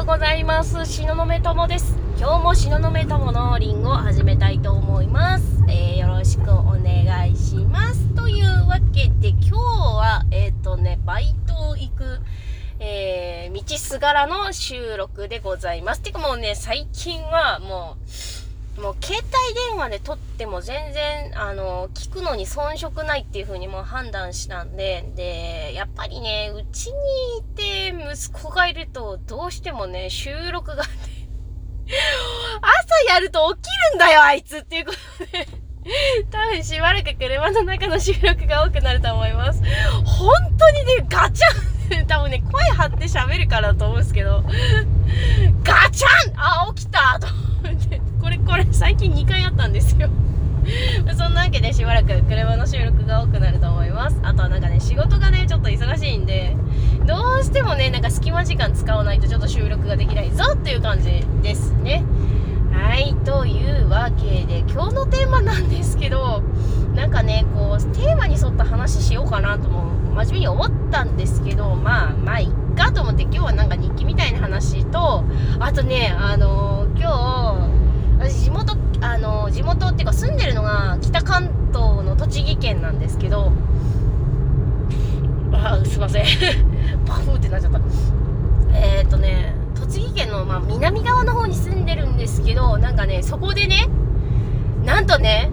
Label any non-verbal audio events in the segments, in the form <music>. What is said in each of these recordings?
ようございます。東雲友です。今日も東雲友のリンゴを始めたいと思います、えー、よろしくお願いします。というわけで今日はえっ、ー、とねバイト行くえー、道すがらの収録でございます。てかもうね、最近はもう、もう携帯電話で撮っても全然、あの、聞くのに遜色ないっていう風にもう判断したんで、で、やっぱりね、うちにいて息子がいると、どうしてもね、収録がね朝やると起きるんだよ、あいつっていうことで多分しばらく車の中の収録が多くなると思います。本当にね、ガチャン多分ね、声張って喋るからと思うんですけど、ガチャンあ、起きたと。<laughs> これ最近2回あったんですよ。<laughs> そんなわけでしばらく車の収録が多くなると思います。あとはなんかね仕事がねちょっと忙しいんでどうしてもねなんか隙間時間使わないとちょっと収録ができないぞっていう感じですね。はいというわけで今日のテーマなんですけどなんかねこうテーマに沿った話しようかなとも真面目に思ったんですけどまあまあいっかと思って今日はなんか日記みたいな話とあとねあのー、今日私地元あの地元っていうか住んでるのが北関東の栃木県なんですけどあすいません <laughs> パフってなっちゃったえー、っとね栃木県の、まあ、南側の方に住んでるんですけどなんかねそこでねなんとね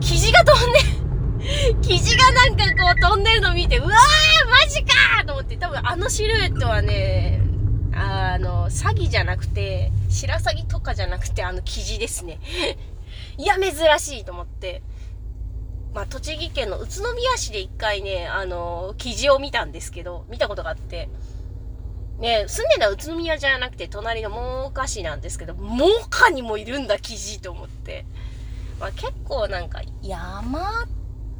キジが飛んで <laughs> キジがなんかこう飛んでるの見てうわーマジかと思って多分あのシルエットはねあの、詐欺じゃなくて、白鷺とかじゃなくて、あの、生地ですね。いや、珍しいと思って。まあ、栃木県の宇都宮市で一回ね、あの、記事を見たんですけど、見たことがあって、ね、住んでた宇都宮じゃなくて、隣の真岡市なんですけど、真岡にもいるんだ、記事と思って。まあ、結構なんか、山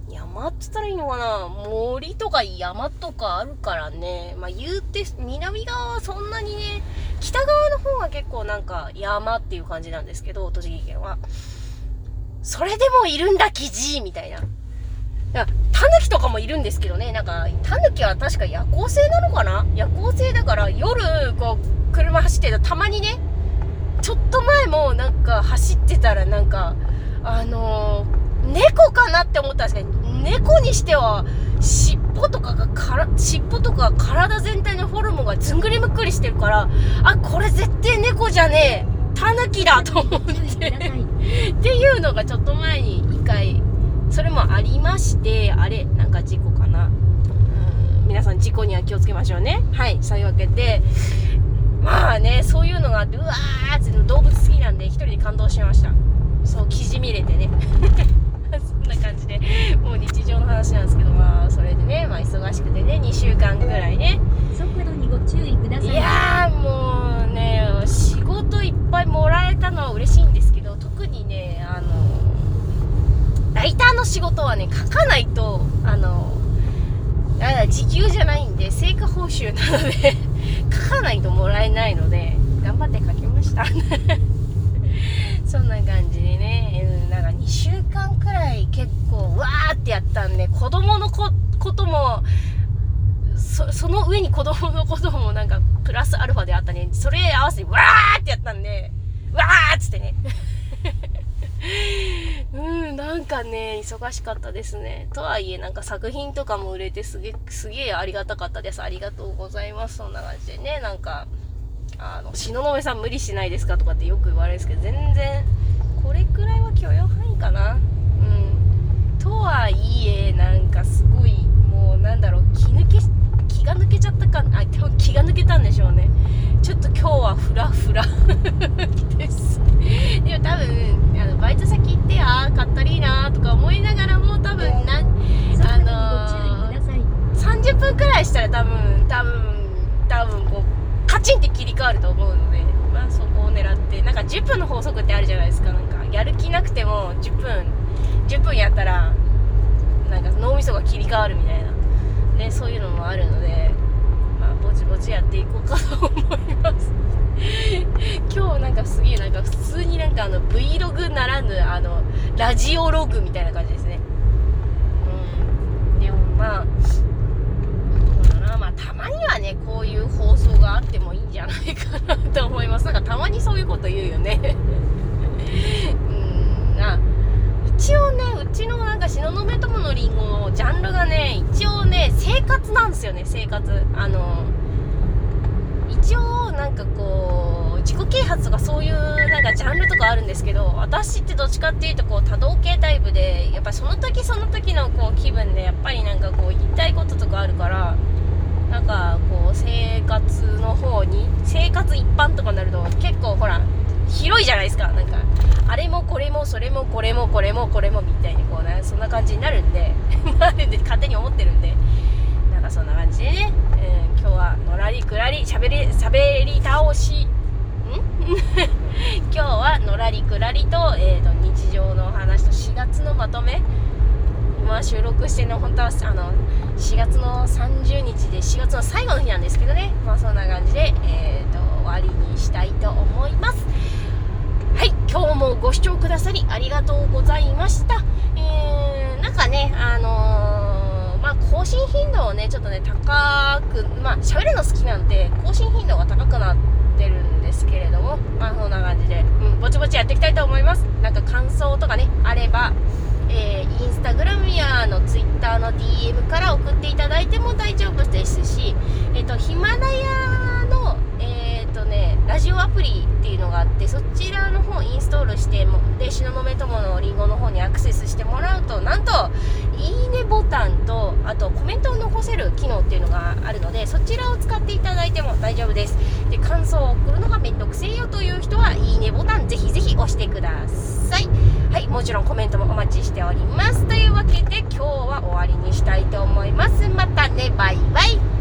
山って言ったらいいのかな？森とか山とかあるからね。まあ言うて、南側はそんなにね、北側の方が結構なんか山っていう感じなんですけど、栃木県は。それでもいるんだ、キジみたいな。タヌキとかもいるんですけどね、なんか、タヌキは確か夜行性なのかな？夜行性だから夜、こう、車走ってるとたまにね、ちょっと前もなんか走ってたらなんか、あのー猫かなって思ったんですけど、猫にしては、尻尾とかがから尻尾とか体全体のフォルムがずんぐりむっくりしてるからあこれ絶対猫じゃねえ。タヌキだと思って。いうのがちょっと前に一回それもありましてあれなんか事故かな。うん皆さん事故には気をつけましょうね。はいそういうわけでまあねそういうのがあってうわーって動物好きなんで一人で感動しました。そう記事見れてね。<laughs> そんな感じでもう日常の話なんですけどまあそれでね、まあ、忙しくてね2週間ぐらいね速度にご注意くださいいやもうね仕事いっぱいもらえたのは嬉しいんですけど特にねあのライターの仕事はね書かないとあのあ時給じゃないんで成果報酬なので <laughs> 書かないともらえないので頑張って書きました <laughs> そんな感じでね、なんか2週間くらい結構わーってやったんで、子供のことも、そその上に子供のこともなんかプラスアルファであったね。それ合わせてわーってやったんで、わーっつってね。うん、なんかね、忙しかったですね。とはいえ、なんか作品とかも売れてすげすげえありがたかったです。ありがとうございます。そんな感じでね、なんか、あの東雲さん無理しないですかとかってよく言われるんですけど全然これくらいは許容範囲かなうんとはいえなんかすごいもうなんだろう気抜け気が抜けちゃったかあ気が抜けたんでしょうねちょっと今日はフラフラ。で <laughs> すでも多分あのバイト先行ってああかったりいなとか思いながらも多分なあのー、30分くらいしたら多分多分多分こうカチンって切り替わると思うので、まあ、そこを狙ってなんか10分の法則ってあるじゃないですか。なんかやる気なくても10分10分やったらなんか脳みそが切り替わるみたいな、ね、そういうのもあるので、まあ、ぼちやっていこうかと思います。<laughs> 今日なんかすげえなんか普通になんかあの Vlog ならぬあのラジオログみたいな感じですね。うん。でもまあまあたまにはねこういう放送があってもいいんじゃないかなと思います。なんかたまにそういうこと言うよね。<laughs> うん。あ一応ねうちのなんか東雲友のりんごのジャンルがね一応ね生活なんですよね生活。あの一応なんかこう自己啓発とかそういうなんかジャンルとかあるんですけど私ってどっちかっていうとこう多動系タイプでやっぱその時その時のこう気分でやっぱりなんかこう言いたいこととかあるからなんかこう生活の方に生活一般とかになると結構ほら広いじゃないですか。なんかあれもこれもそれもこれもこれもこれもみたいにこうねそんな感じになるんでなるんで勝手に思ってるんでなんかそんな感じでね、えー今日はのらりくらりしゃべりしゃべり倒しん今日はのと,、えー、と日常のお話と4月のまとめ今収録してるの本当はあの4月の30日で4月の最後の日なんですけどねまあそんな感じで、えー、と終わりにしたいと思います。はい今日もご視聴くださりありがとうございました。えー、なんかねあのーまあ更新頻度をねちょっとね高くまあ喋るの好きなんで更新頻度が高くなってるんですけれどもまあそんな感じで、うん、ぼちぼちやっていきたいと思いますなんか感想とかねあればえー、インスタグラムやのツイッターの DM から送っていただいても大丈夫ですし、えっ、と、ヒマラヤの、えっ、とね、ラジオアプリっていうのがあって、そちらの方インストールしても、で、東雲友のリンゴの方にアクセスしてもらうと、なんと、いいねボタンと、あとコメントを残せる機能っていうのがあるので、そちらを使っていただいても大丈夫です。で、感想をせよという人は、いいねボタンぜひぜひ押してください。はい、もちろんコメントもお待ちしております。というわけで今日は終わりにしたいと思います。またね、バイバイ。